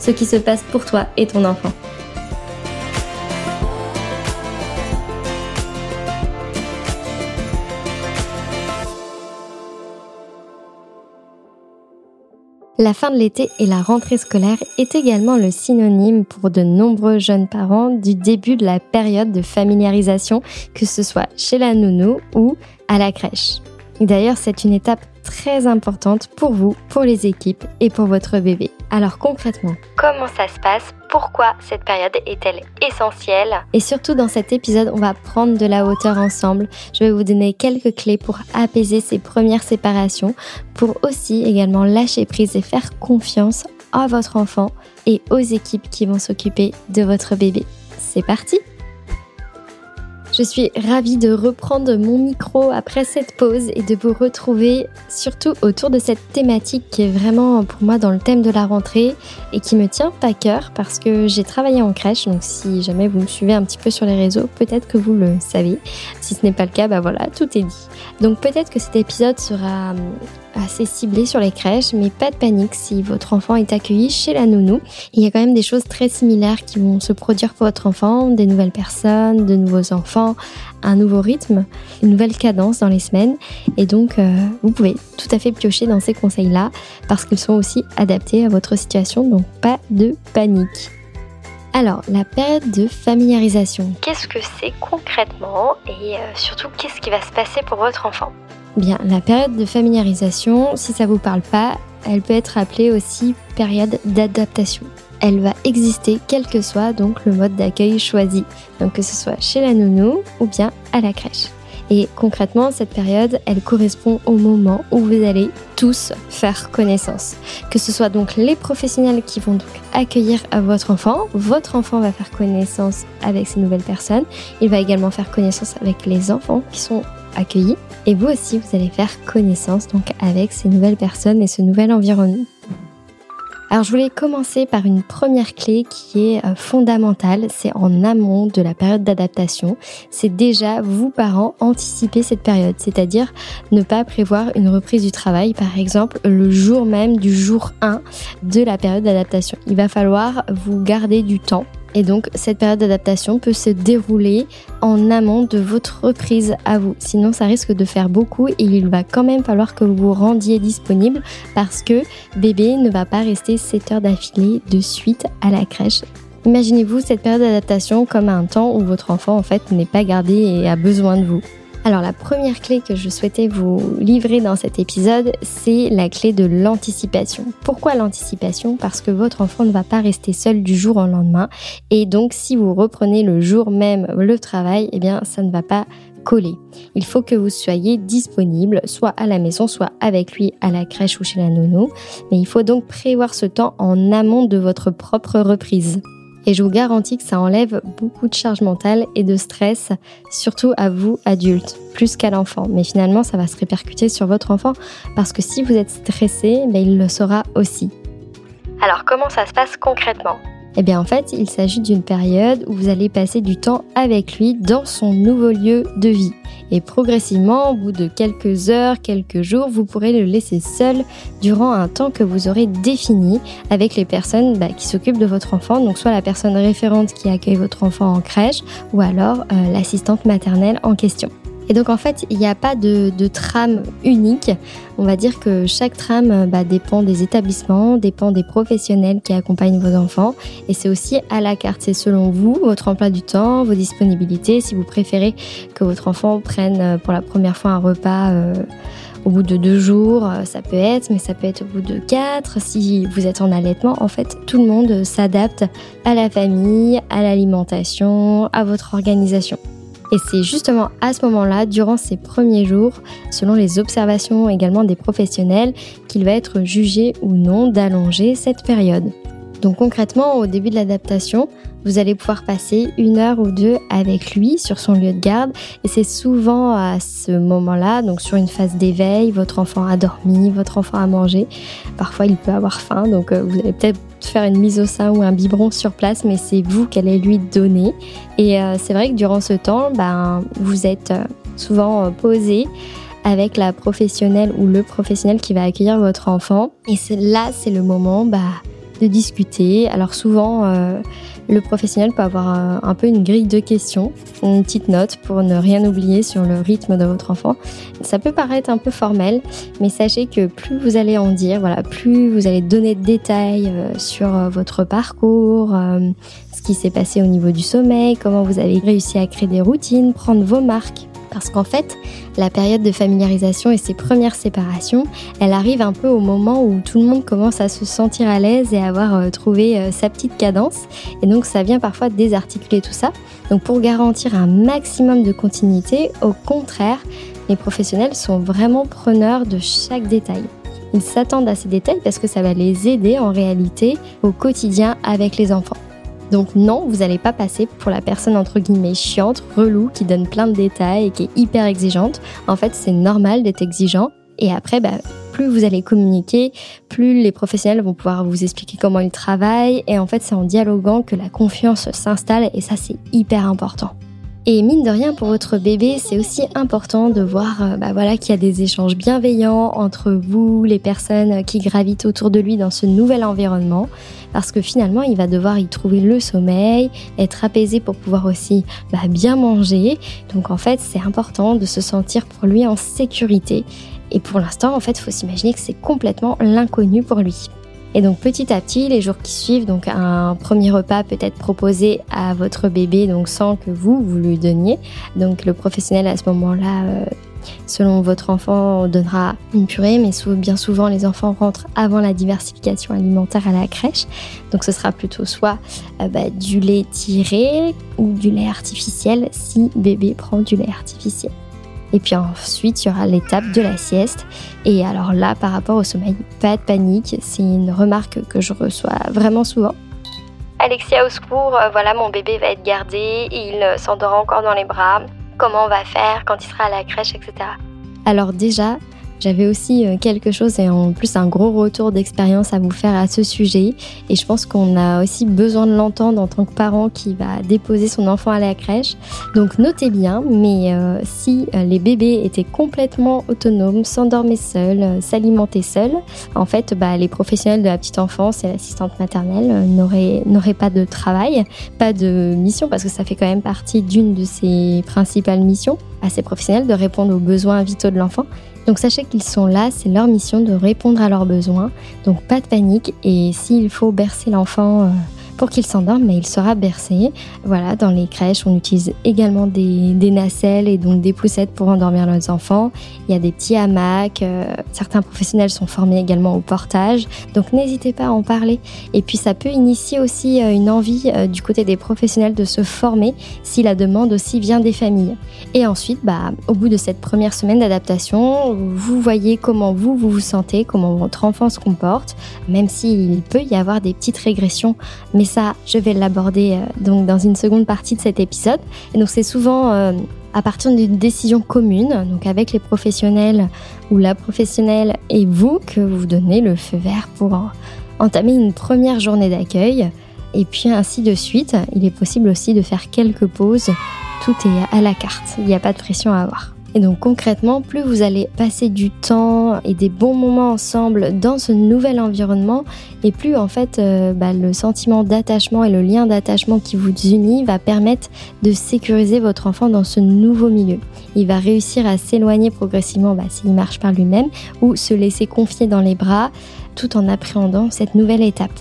ce qui se passe pour toi et ton enfant. La fin de l'été et la rentrée scolaire est également le synonyme pour de nombreux jeunes parents du début de la période de familiarisation, que ce soit chez la nounou ou à la crèche. Et d'ailleurs, c'est une étape très importante pour vous, pour les équipes et pour votre bébé. Alors concrètement, comment ça se passe? Pourquoi cette période est-elle essentielle? Et surtout dans cet épisode, on va prendre de la hauteur ensemble. Je vais vous donner quelques clés pour apaiser ces premières séparations, pour aussi également lâcher prise et faire confiance à votre enfant et aux équipes qui vont s'occuper de votre bébé. C'est parti je suis ravie de reprendre mon micro après cette pause et de vous retrouver surtout autour de cette thématique qui est vraiment pour moi dans le thème de la rentrée et qui me tient à cœur parce que j'ai travaillé en crèche. Donc si jamais vous me suivez un petit peu sur les réseaux, peut-être que vous le savez. Si ce n'est pas le cas, bah voilà, tout est dit. Donc peut-être que cet épisode sera assez ciblé sur les crèches, mais pas de panique si votre enfant est accueilli chez la nounou. Il y a quand même des choses très similaires qui vont se produire pour votre enfant, des nouvelles personnes, de nouveaux enfants, un nouveau rythme, une nouvelle cadence dans les semaines. Et donc, euh, vous pouvez tout à fait piocher dans ces conseils-là parce qu'ils sont aussi adaptés à votre situation, donc pas de panique. Alors, la période de familiarisation. Qu'est-ce que c'est concrètement et euh, surtout qu'est-ce qui va se passer pour votre enfant? Bien, la période de familiarisation, si ça vous parle pas, elle peut être appelée aussi période d'adaptation. Elle va exister quel que soit donc le mode d'accueil choisi, donc que ce soit chez la nounou ou bien à la crèche. Et concrètement, cette période, elle correspond au moment où vous allez tous faire connaissance. Que ce soit donc les professionnels qui vont donc accueillir votre enfant, votre enfant va faire connaissance avec ces nouvelles personnes, il va également faire connaissance avec les enfants qui sont accueillis. Et vous aussi, vous allez faire connaissance donc avec ces nouvelles personnes et ce nouvel environnement. Alors je voulais commencer par une première clé qui est euh, fondamentale, c'est en amont de la période d'adaptation. C'est déjà vous parents anticiper cette période, c'est-à-dire ne pas prévoir une reprise du travail par exemple le jour même du jour 1 de la période d'adaptation. Il va falloir vous garder du temps et donc, cette période d'adaptation peut se dérouler en amont de votre reprise à vous. Sinon, ça risque de faire beaucoup et il va quand même falloir que vous vous rendiez disponible parce que bébé ne va pas rester 7 heures d'affilée de suite à la crèche. Imaginez-vous cette période d'adaptation comme un temps où votre enfant en fait n'est pas gardé et a besoin de vous. Alors la première clé que je souhaitais vous livrer dans cet épisode, c'est la clé de l'anticipation. Pourquoi l'anticipation? Parce que votre enfant ne va pas rester seul du jour au lendemain et donc si vous reprenez le jour même le travail, eh bien ça ne va pas coller. Il faut que vous soyez disponible, soit à la maison, soit avec lui à la crèche ou chez la nounou. Mais il faut donc prévoir ce temps en amont de votre propre reprise. Et je vous garantis que ça enlève beaucoup de charge mentale et de stress, surtout à vous, adultes, plus qu'à l'enfant. Mais finalement, ça va se répercuter sur votre enfant parce que si vous êtes stressé, ben, il le saura aussi. Alors, comment ça se passe concrètement? Eh bien en fait, il s'agit d'une période où vous allez passer du temps avec lui dans son nouveau lieu de vie. Et progressivement, au bout de quelques heures, quelques jours, vous pourrez le laisser seul durant un temps que vous aurez défini avec les personnes bah, qui s'occupent de votre enfant, donc soit la personne référente qui accueille votre enfant en crèche, ou alors euh, l'assistante maternelle en question. Et donc en fait, il n'y a pas de, trame unique. On va dire que chaque trame bah, dépend des établissements, dépend des professionnels qui accompagnent vos enfants. Et c'est aussi à la carte. C'est selon vous, votre emploi du temps, vos disponibilités. Si vous préférez que votre enfant prenne euh, pour la première fois un repas. Euh, au bout de deux jours, euh, ça peut être, mais ça peut être au bout de quatre. Si vous êtes en allaitement, en fait, tout le monde s'adapte à la famille, à l'alimentation, à votre organisation. Et c'est justement à ce moment-là, durant ces premiers jours, selon les observations également des professionnels, qu'il va être jugé ou non d'allonger cette période. Donc concrètement, au début de l'adaptation, vous allez pouvoir passer une heure ou deux avec lui sur son lieu de garde. Et c'est souvent à ce moment-là, donc sur une phase d'éveil, votre enfant a dormi, votre enfant a mangé. Parfois, il peut avoir faim, donc euh, vous allez peut-être faire une mise au sein ou un biberon sur place, mais c'est vous qui allez lui donner. Et euh, c'est vrai que durant ce temps, ben, vous êtes euh, souvent posé avec la professionnelle ou le professionnel qui va accueillir votre enfant. Et là, c'est le moment bah, de discuter. Alors souvent, le professionnel peut avoir un, peu une grille de questions, une petite note pour ne rien oublier sur le rythme de votre enfant. Ça peut paraître un peu formel, mais sachez que plus vous allez en dire, voilà, plus vous allez donner de détails euh, sur euh, votre parcours, euh, ce qui s'est passé au niveau du sommeil, comment vous avez réussi à créer des routines, prendre vos marques parce qu'en fait, la période de familiarisation et ses premières séparations, elle arrive un peu au moment où tout le monde commence à se sentir à l'aise et à avoir euh, trouvé euh, sa petite cadence. Et donc ça vient parfois désarticuler tout ça. Donc pour garantir un maximum de continuité, au contraire, les professionnels sont vraiment preneurs de chaque détail. Ils s'attendent à ces détails parce que ça va les aider en réalité au quotidien avec les enfants. Donc non, vous n'allez pas passer pour la personne entre guillemets chiante, relou, qui donne plein de détails et qui est hyper exigeante. En fait, c'est normal d'être exigeant. Et après, bah, plus vous allez communiquer, plus les professionnels vont pouvoir vous expliquer comment ils travaillent. Et en fait, c'est en dialoguant que la confiance s'installe et ça, c'est hyper important. Et mine de rien, pour votre bébé, c'est aussi important de voir euh, bah voilà, qu'il y a des échanges bienveillants entre vous, les personnes qui gravitent autour de lui dans ce nouvel environnement, parce que finalement, il va devoir y trouver le sommeil, être apaisé pour pouvoir aussi bah, bien manger. Donc en fait, c'est important de se sentir pour lui en sécurité. Et pour l'instant, en fait, il faut s'imaginer que c'est complètement l'inconnu pour lui. Et donc petit à petit, les jours qui suivent, donc un premier repas peut être proposé à votre bébé, donc sans que vous vous lui donniez. Donc le professionnel à ce moment-là, euh, selon votre enfant, donnera une purée, mais bien souvent les enfants rentrent avant la diversification alimentaire à la crèche. Donc ce sera plutôt soit euh, bah, du lait tiré ou du lait artificiel si bébé prend du lait artificiel. Et puis ensuite, il y aura l'étape de la sieste. Et alors là, par rapport au sommeil, pas de panique. C'est une remarque que je reçois vraiment souvent. Alexia, au secours, euh, voilà, mon bébé va être gardé, il euh, s'endort encore dans les bras. Comment on va faire quand il sera à la crèche, etc. Alors déjà, j'avais aussi euh, quelque chose et en plus un gros retour d'expérience à vous faire à ce sujet. Et je pense qu'on a aussi besoin de l'entendre en tant que parent qui va déposer son enfant à la crèche. Donc notez bien, mais euh, si euh, les bébés étaient complètement autonomes, s'endormaient seuls, s'alimentaient seuls, en fait, bah, les professionnels de la petite enfance et l'assistante maternelle n'auraient pas de travail, pas de mission, parce que ça fait quand même partie d'une de ses principales missions à ces professionnels de répondre aux besoins vitaux de l'enfant. Donc sachez qu'ils sont là, c'est leur mission de répondre à leurs besoins. Donc pas de panique et s'il faut bercer l'enfant euh, pour qu'il s'endorme, mais il sera bercé. Voilà, dans les crèches, on utilise également des, nacelles et donc des poussettes pour endormir les enfants. Il y a des petits hamacs. Euh, certains professionnels sont formés également au portage. Donc n'hésitez pas à en parler. Et puis ça peut initier aussi euh, une envie euh, du côté des professionnels de se former si la demande aussi vient des familles. Et ensuite, bah, au bout de cette première semaine d'adaptation, vous voyez comment vous, vous vous sentez, comment votre enfant se comporte, même s'il peut y avoir des petites régressions, mais ça, je vais l'aborder euh, donc dans une seconde partie de cet épisode. Et donc c'est souvent euh, à partir d'une décision commune, donc avec les professionnels ou la professionnelle et vous, que vous donnez le feu vert pour entamer une première journée d'accueil. et puis ainsi de suite. Il est possible aussi de faire quelques pauses. Tout est à la carte, il n'y a pas de pression à avoir. Et donc concrètement, plus vous allez passer du temps et des bons moments ensemble dans ce nouvel environnement, et plus en fait euh, bah, le sentiment d'attachement et le lien d'attachement qui vous unit va permettre de sécuriser votre enfant dans ce nouveau milieu. Il va réussir à s'éloigner progressivement bah, s'il marche par lui-même ou se laisser confier dans les bras tout en appréhendant cette nouvelle étape.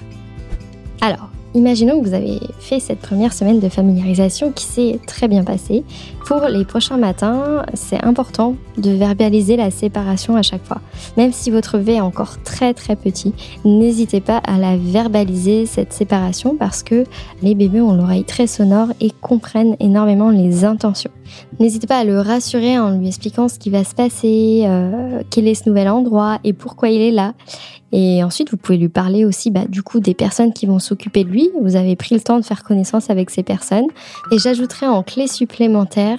Alors, Imaginons que vous avez fait cette première semaine de familiarisation qui s'est très bien passée. Pour les prochains matins, c'est important de verbaliser la séparation à chaque fois. Même si votre V est encore très très petit, n'hésitez pas à la verbaliser cette séparation parce que les bébés ont l'oreille très sonore et comprennent énormément les intentions. N'hésitez pas à le rassurer en lui expliquant ce qui va se passer, euh, quel est ce nouvel endroit et pourquoi il est là. Et ensuite, vous pouvez lui parler aussi bah, du coup des personnes qui vont s'occuper de lui. Vous avez pris le temps de faire connaissance avec ces personnes. Et j'ajouterai en clé supplémentaire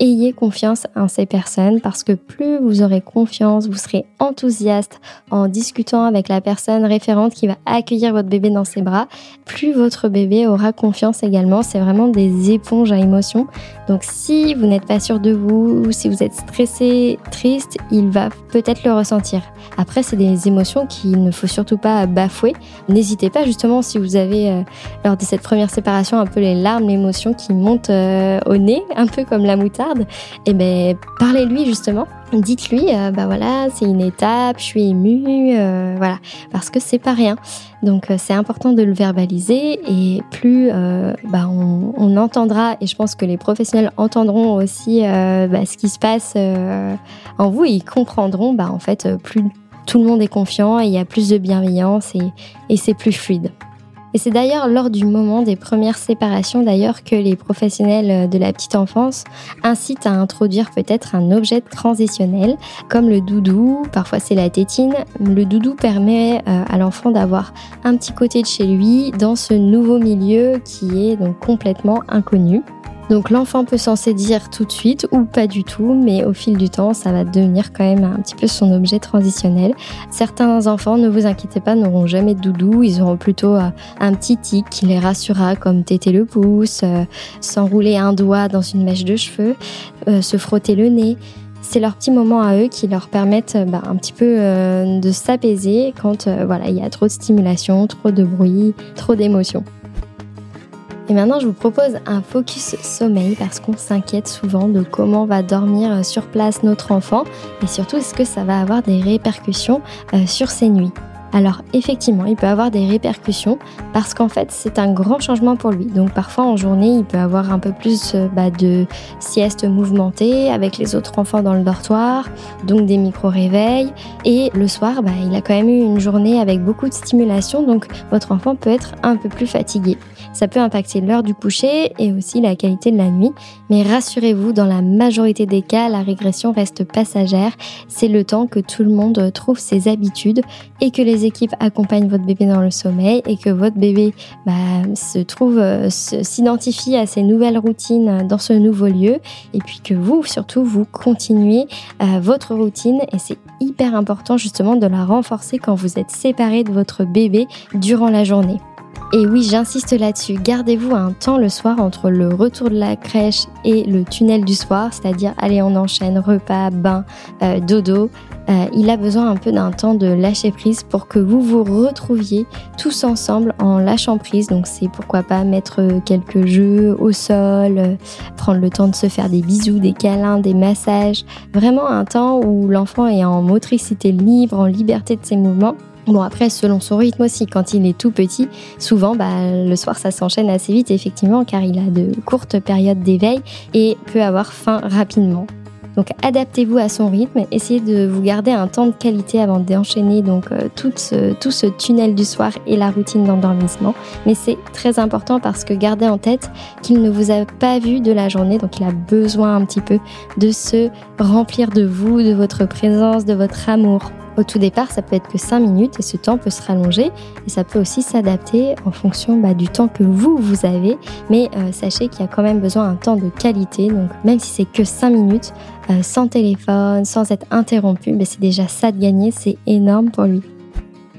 ayez confiance en ces personnes parce que plus vous aurez confiance, vous serez enthousiaste en discutant avec la personne référente qui va accueillir votre bébé dans ses bras, plus votre bébé aura confiance également. C'est vraiment des éponges à émotions. Donc si vous n'êtes pas sûr de vous, si vous êtes stressé, triste, il va peut-être le ressentir. Après, c'est des émotions qu'il ne faut surtout pas bafouer. N'hésitez pas justement si vous avez euh, lors de cette première séparation un peu les larmes, l'émotion qui monte euh, au nez, un peu comme la moutarde et eh ben parlez-lui justement. Dites-lui, euh, bah voilà, c'est une étape, je suis émue, euh, voilà, parce que c'est pas rien. Donc euh, c'est important de le verbaliser et plus bah, on, entendra et je pense que les professionnels entendront aussi bah, ce qui se passe en vous et ils comprendront, bah en fait plus tout le monde est confiant et il y a plus de bienveillance et c'est plus fluide. Et c'est d'ailleurs lors du moment des premières séparations d'ailleurs que les professionnels de la petite enfance incitent à introduire peut-être un objet transitionnel comme le doudou, parfois c'est la tétine. Le doudou permet euh, à l'enfant d'avoir un petit côté de chez lui dans ce nouveau milieu qui est donc complètement inconnu. Donc l'enfant peut s'en saisir tout de suite ou pas du tout, mais au fil du temps, ça va devenir quand même un petit peu son objet transitionnel. Certains enfants, ne vous inquiétez pas, n'auront jamais de doudou, ils auront plutôt euh, un petit tic qui les rassurera, comme téter le pouce, euh, s'enrouler un doigt dans une mèche de cheveux, euh, se frotter le nez c'est leur petit moment à eux qui leur permettent bah, un petit peu de s'apaiser quand voilà il y a trop de stimulation, trop de bruit, trop d'émotions. Et maintenant, je vous propose un focus sommeil parce qu'on s'inquiète souvent de comment va dormir sur place notre enfant et surtout est-ce que ça va avoir des répercussions euh, sur ses nuits? Alors effectivement, il peut avoir des répercussions parce qu'en fait c'est un grand changement pour lui. Donc parfois en journée, il peut avoir un peu plus euh, bah, de sieste mouvementée avec les autres enfants dans le dortoir, donc des micro-réveils. Et le soir, bah, il a quand même eu une journée avec beaucoup de stimulation, donc votre enfant peut être un peu plus fatigué. Ça peut impacter l'heure du coucher et aussi la qualité de la nuit. Mais rassurez-vous, dans la majorité des cas, la régression reste passagère. C'est le temps que tout le monde trouve ses habitudes et que les équipes accompagnent votre bébé dans le sommeil et que votre bébé bah, se trouve, euh, s'identifie à ces nouvelles routines dans ce nouveau lieu et puis que vous, surtout, vous continuez euh, votre routine et c'est hyper important justement de la renforcer quand vous êtes séparé de votre bébé durant la journée. Et oui, j'insiste là-dessus, gardez-vous un temps le soir entre le retour de la crèche et le tunnel du soir, c'est-à-dire allez on enchaîne repas, bain, euh, dodo. Euh, il a besoin un peu d'un temps de lâcher prise pour que vous vous retrouviez tous ensemble en lâchant prise. Donc c'est pourquoi pas mettre quelques jeux au sol, euh, prendre le temps de se faire des bisous, des câlins, des massages. Vraiment un temps où l'enfant est en motricité libre, en liberté de ses mouvements. Bon après selon son rythme aussi, quand il est tout petit, souvent bah, le soir ça s'enchaîne assez vite effectivement car il a de courtes périodes d'éveil et peut avoir faim rapidement. Donc adaptez-vous à son rythme, essayez de vous garder un temps de qualité avant d'enchaîner donc euh, tout, ce, tout ce tunnel du soir et la routine d'endormissement. Mais c'est très important parce que gardez en tête qu'il ne vous a pas vu de la journée, donc il a besoin un petit peu de se remplir de vous, de votre présence, de votre amour au tout départ, ça peut être que 5 minutes et ce temps peut se rallonger et ça peut aussi s'adapter en fonction bah, du temps que vous, vous avez. Mais euh, sachez qu'il y a quand même besoin d'un temps de qualité. Donc même si c'est que 5 minutes, euh, sans téléphone, sans être interrompu, mais c'est déjà ça de gagner, c'est énorme pour lui.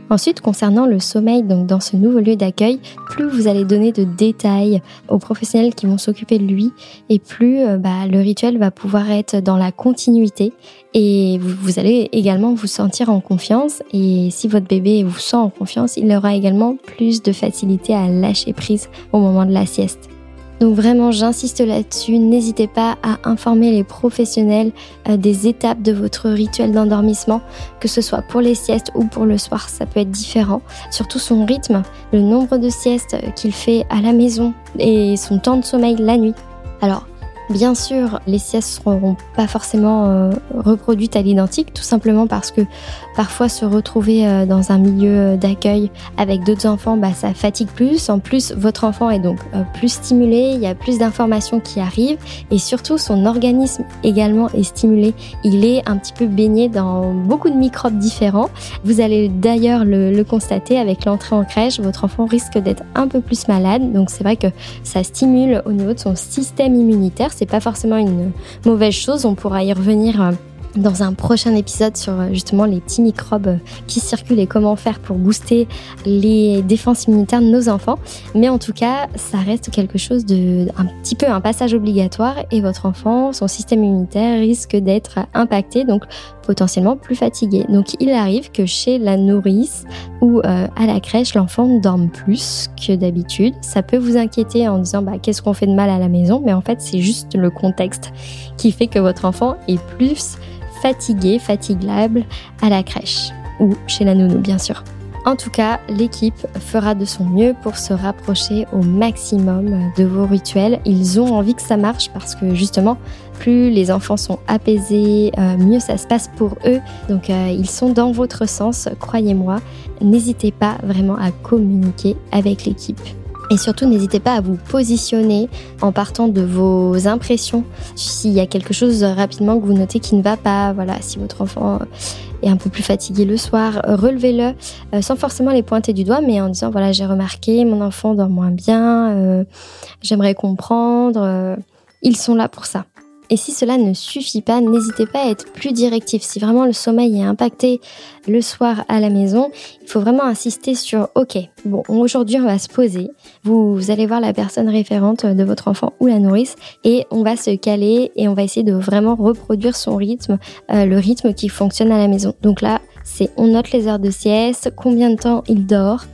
Ensuite, concernant le sommeil, donc dans ce nouveau lieu d'accueil, plus vous allez donner de détails aux professionnels qui vont s'occuper de lui, et plus euh, bah, le rituel va pouvoir être dans la continuité, et vous, vous, allez également vous sentir en confiance. Et si votre bébé vous sent en confiance, il aura également plus de facilité à lâcher prise au moment de la sieste. Donc vraiment, j'insiste là-dessus, n'hésitez pas à informer les professionnels euh, des étapes de votre rituel d'endormissement, que ce soit pour les siestes ou pour le soir, ça peut être différent. Surtout son rythme, le nombre de siestes qu'il fait à la maison et son temps de sommeil la nuit. Alors, Bien sûr, les siestes ne seront pas forcément euh, reproduites à l'identique, tout simplement parce que parfois se retrouver euh, dans un milieu d'accueil avec d'autres enfants, bah, ça fatigue plus. En plus, votre enfant est donc euh, plus stimulé, il y a plus d'informations qui arrivent et surtout son organisme également est stimulé. Il est un petit peu baigné dans beaucoup de microbes différents. Vous allez d'ailleurs le, constater avec l'entrée en crèche, votre enfant risque d'être un peu plus malade, donc c'est vrai que ça stimule au niveau de son système immunitaire c'est pas forcément une mauvaise chose. On pourra y revenir euh, dans un prochain épisode sur euh, justement les petits microbes euh, qui circulent et comment faire pour booster les défenses immunitaires de nos enfants. Mais en tout cas, ça reste quelque chose de un petit peu un passage obligatoire et votre enfant, son système immunitaire risque d'être impacté, donc potentiellement plus fatigué. Donc il arrive que chez la nourrice ou euh, à la crèche, l'enfant dorme plus que d'habitude. Ça peut vous inquiéter en disant bah, qu'est-ce qu'on fait de mal à la maison, mais en fait c'est juste le contexte qui fait que votre enfant est plus fatigué, fatigable à la crèche ou chez la nounou bien sûr. En tout cas, l'équipe fera de son mieux pour se rapprocher au maximum de vos rituels. Ils ont envie que ça marche parce que justement, plus les enfants sont apaisés, euh, mieux ça se passe pour eux. Donc euh, ils sont dans votre sens, croyez-moi. N'hésitez pas vraiment à communiquer avec l'équipe. Et surtout, n'hésitez pas à vous positionner en partant de vos impressions. S'il y a quelque chose rapidement que vous notez qui ne va pas, voilà, si votre enfant est un peu plus fatigué le soir, relevez-le euh, sans forcément les pointer du doigt, mais en disant voilà, j'ai remarqué, mon enfant dort moins bien, euh, j'aimerais comprendre. Euh, ils sont là pour ça. Et si cela ne suffit pas, n'hésitez pas à être plus directif. Si vraiment le sommeil est impacté le soir à la maison, il faut vraiment insister sur OK, bon, aujourd'hui on va se poser. Vous, allez voir la personne référente de votre enfant ou la nourrice et on va se caler et on va essayer de vraiment reproduire son rythme, euh, le rythme qui fonctionne à la maison. Donc là, c'est on note les heures de sieste, combien de temps il dort.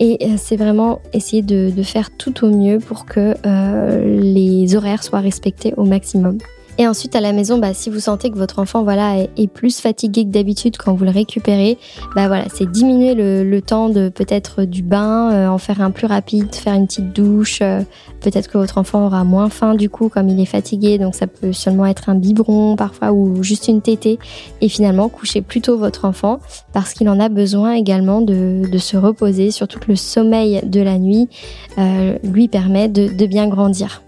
Et euh, c'est vraiment essayer de, faire tout au mieux pour que euh, les horaires soient respectés au maximum. Et ensuite à la maison, bah, si vous sentez que votre enfant voilà est, plus fatigué que d'habitude quand vous le récupérez, bah voilà, c'est diminuer le, temps de peut-être du bain, euh, en faire un plus rapide, faire une petite douche. Euh, peut-être que votre enfant aura moins faim du coup comme il est fatigué, donc ça peut seulement être un biberon parfois ou juste une tétée. Et finalement coucher plutôt votre enfant parce qu'il en a besoin également de, se reposer, surtout que le sommeil de la nuit euh, lui permet de bien grandir.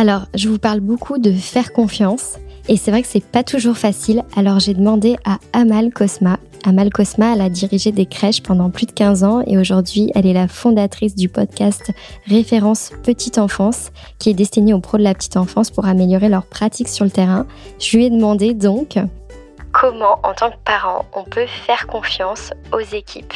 Alors, je vous parle beaucoup de faire confiance et c'est vrai que c'est pas toujours facile. Alors, j'ai demandé à Amal Cosma. Amal Cosma, elle a dirigé des crèches pendant plus de 15 ans et aujourd'hui, elle est la fondatrice du podcast Référence Petite Enfance qui est destiné aux pros de la petite enfance pour améliorer leur pratique sur le terrain. Je lui ai demandé donc comment, en tant que parent, on peut faire confiance aux équipes.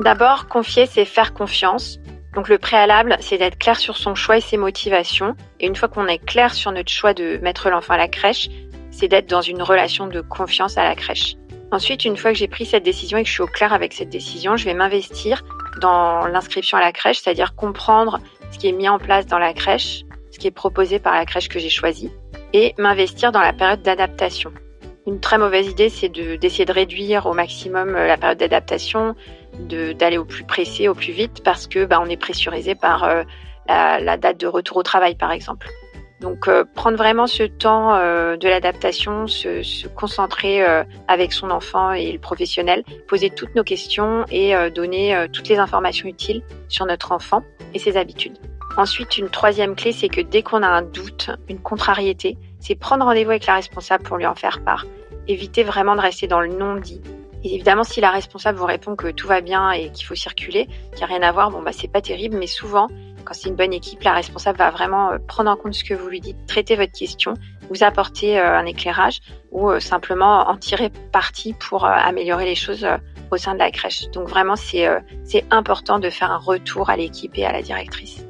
D'abord, confier, c'est faire confiance. Donc le préalable, c'est d'être clair sur son choix et ses motivations. Et une fois qu'on est clair sur notre choix de mettre l'enfant à la crèche, c'est d'être dans une relation de confiance à la crèche. Ensuite, une fois que j'ai pris cette décision et que je suis au clair avec cette décision, je vais m'investir dans l'inscription à la crèche, c'est-à-dire comprendre ce qui est mis en place dans la crèche, ce qui est proposé par la crèche que j'ai choisie, et m'investir dans la période d'adaptation. Une très mauvaise idée, c'est d'essayer de, réduire au maximum euh, la période d'adaptation, d'aller au plus pressé, au plus vite, parce que bah, on est pressurisé par euh, la, date de retour au travail, par exemple. Donc euh, prendre vraiment ce temps de l'adaptation, se, concentrer avec son enfant et le professionnel, poser toutes nos questions et donner toutes les informations utiles sur notre enfant et ses habitudes. Ensuite, une troisième clé, c'est que dès qu'on a un doute, une contrariété, c'est prendre rendez-vous avec la responsable pour lui en faire part. Éviter vraiment de rester dans le non-dit évidemment, si la responsable vous répond que tout va bien et qu'il faut circuler, qu'il n'y a rien à voir, bon bah c'est pas terrible, mais souvent, quand c'est une bonne équipe, la responsable va vraiment euh, prendre en compte ce que vous lui dites, traiter votre question, vous apporter euh, un éclairage ou euh, simplement en tirer parti pour améliorer les choses au sein de la crèche. Donc vraiment, c'est important de faire un retour à l'équipe et à la directrice.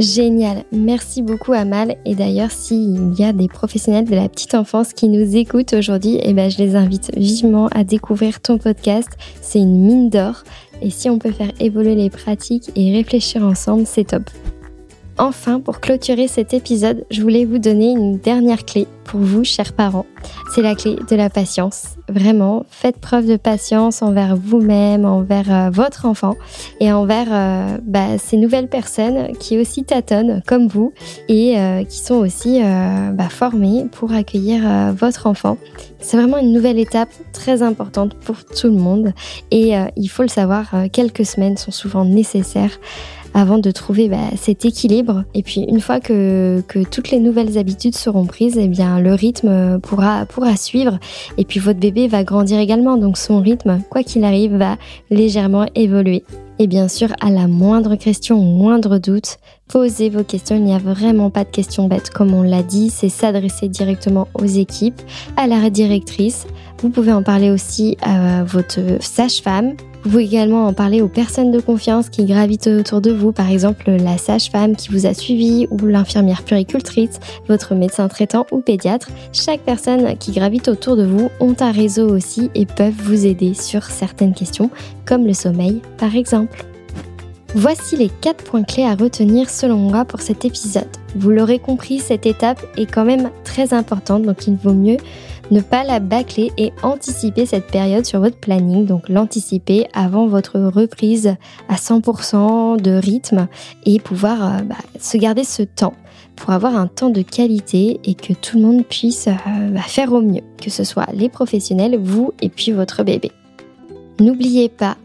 Génial, merci beaucoup Amal. Et d'ailleurs, s'il y a des professionnels de la petite enfance qui nous écoutent aujourd'hui, eh ben, je les invite vivement à découvrir ton podcast. C'est une mine d'or. Et si on peut faire évoluer les pratiques et réfléchir ensemble, c'est top. Enfin, pour clôturer cet épisode, je voulais vous donner une dernière clé pour vous, chers parents. C'est la clé de la patience. Vraiment, faites preuve de patience envers vous-même, envers euh, votre enfant et envers euh, bah, ces nouvelles personnes qui aussi tâtonnent comme vous et euh, qui sont aussi bah, formées pour accueillir votre enfant. C'est vraiment une nouvelle étape très importante pour tout le monde et il faut le savoir, quelques semaines sont souvent nécessaires avant de trouver bah, cet équilibre. Et puis une fois que, toutes les nouvelles habitudes seront prises, eh bien le rythme pourra, pourra suivre. Et puis votre bébé va grandir également, donc son rythme, quoi qu'il arrive, va légèrement évoluer. Et bien sûr, à la moindre question, au moindre doute, posez vos questions. Il n'y a vraiment pas de questions bêtes, comme on l'a dit. C'est s'adresser directement aux équipes, à la directrice. Vous pouvez en parler aussi à votre sage-femme, vous pouvez également en parler aux personnes de confiance qui gravitent autour de vous, par exemple la sage-femme qui vous a suivi ou l'infirmière puricultrice, votre médecin traitant ou pédiatre. Chaque personne qui gravite autour de vous ont un réseau aussi et peuvent vous aider sur certaines questions, comme le sommeil par exemple. Voici les 4 points clés à retenir selon moi pour cet épisode. Vous l'aurez compris, cette étape est quand même très importante, donc il vaut mieux ne pas la bâcler et anticiper cette période sur votre planning, donc l'anticiper avant votre reprise à 100% de rythme et pouvoir euh, bah, se garder ce temps pour avoir un temps de qualité et que tout le monde puisse euh, bah, faire au mieux, que ce soit les professionnels, vous et puis votre bébé. N'oubliez pas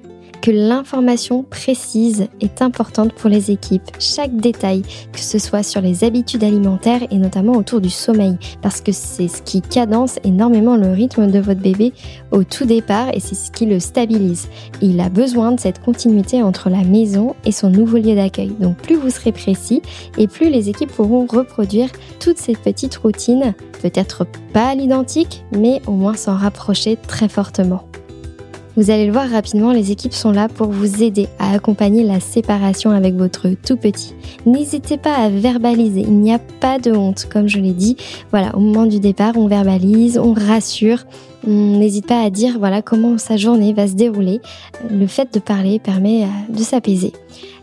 que l'information précise est importante pour les équipes. Chaque détail, que ce soit sur les habitudes alimentaires et notamment autour du sommeil, parce que c'est ce qui cadence énormément le rythme de votre bébé au tout départ et c'est ce qui le stabilise. Il a besoin de cette continuité entre la maison et son nouveau lieu d'accueil. Donc plus vous serez précis et plus les équipes pourront reproduire toutes ces petites routines, peut-être pas à l'identique, mais au moins s'en rapprocher très fortement. Vous allez le voir rapidement, les équipes sont là pour vous aider à accompagner la séparation avec votre tout petit. N'hésitez pas à verbaliser, il n'y a pas de honte, comme je l'ai dit. Voilà, au moment du départ, on verbalise, on rassure. On n'hésite pas à dire voilà comment sa journée va se dérouler. Le fait de parler permet euh, de s'apaiser.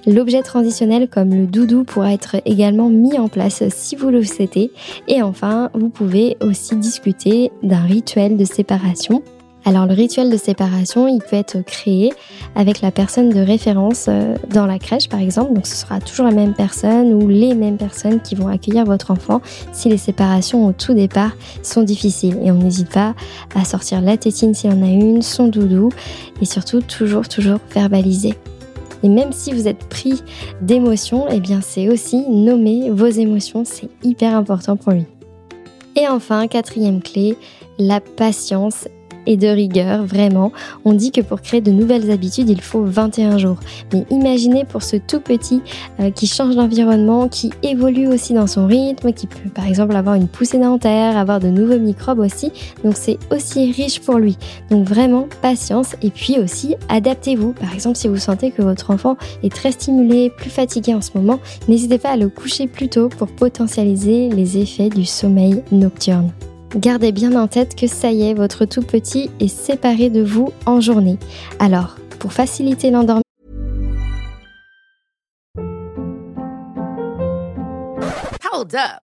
L'objet transitionnel comme le doudou pourra être également mis en place si vous le souhaitez. Et enfin, vous pouvez aussi discuter d'un rituel de séparation alors le rituel de séparation, il peut être créé avec la personne de référence euh, dans la crèche par exemple. Donc ce sera toujours la même personne ou les mêmes personnes qui vont accueillir votre enfant si les séparations au tout départ sont difficiles. Et on n'hésite pas à sortir la tétine si on a une, son doudou et surtout toujours toujours verbaliser. Et même si vous êtes pris d'émotions, eh bien c'est aussi nommer vos émotions, c'est hyper important pour lui. Et enfin, quatrième clé, la patience et de rigueur, vraiment. On dit que pour créer de nouvelles habitudes, il faut 21 jours. Mais imaginez pour ce tout petit euh, qui change d'environnement, qui évolue aussi dans son rythme, qui peut par exemple avoir une poussée dentaire, avoir de nouveaux microbes aussi. Donc c'est aussi riche pour lui. Donc vraiment patience et puis aussi adaptez-vous. Par exemple, si vous sentez que votre enfant est très stimulé, plus fatigué en ce moment, n'hésitez pas à le coucher plus tôt pour potentialiser les effets du sommeil nocturne. Gardez bien en tête que ça y est, votre tout petit est séparé de vous en journée. Alors, pour faciliter l'endormissement, Hold up.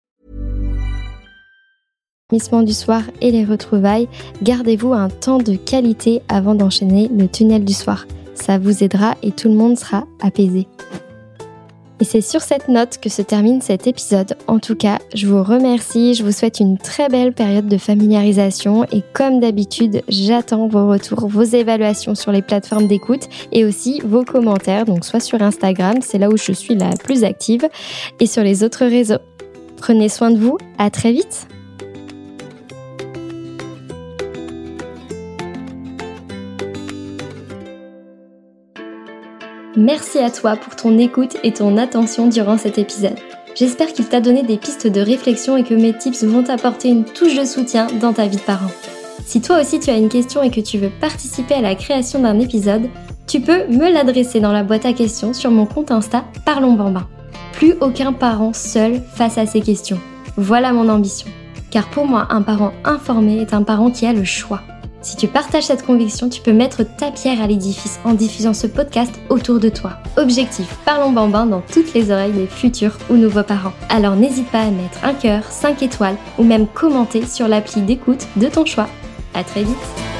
Du soir et les retrouvailles, gardez-vous un temps de qualité avant d'enchaîner le tunnel du soir. Ça vous aidera et tout le monde sera apaisé. Et c'est sur cette note que se termine cet épisode. En tout cas, je vous remercie, je vous souhaite une très belle période de familiarisation et comme d'habitude, j'attends vos retours, vos évaluations sur les plateformes d'écoute et aussi vos commentaires, donc soit sur Instagram, c'est là où je suis la plus active, et sur les autres réseaux. Prenez soin de vous, à très vite Merci à toi pour ton écoute et ton attention durant cet épisode. J'espère qu'il t'a donné des pistes de réflexion et que mes tips vont t'apporter une touche de soutien dans ta vie de parent. Si toi aussi tu as une question et que tu veux participer à la création d'un épisode, tu peux me l'adresser dans la boîte à questions sur mon compte Insta Parlons Bambin. Plus aucun parent seul face à ces questions. Voilà mon ambition. Car pour moi, un parent informé est un parent qui a le choix. Si tu partages cette conviction, tu peux mettre ta pierre à l'édifice en diffusant ce podcast autour de toi. Objectif, parlons bambin dans toutes les oreilles des futurs ou nouveaux parents. Alors n'hésite pas à mettre un cœur, 5 étoiles ou même commenter sur l'appli d'écoute de ton choix. À très vite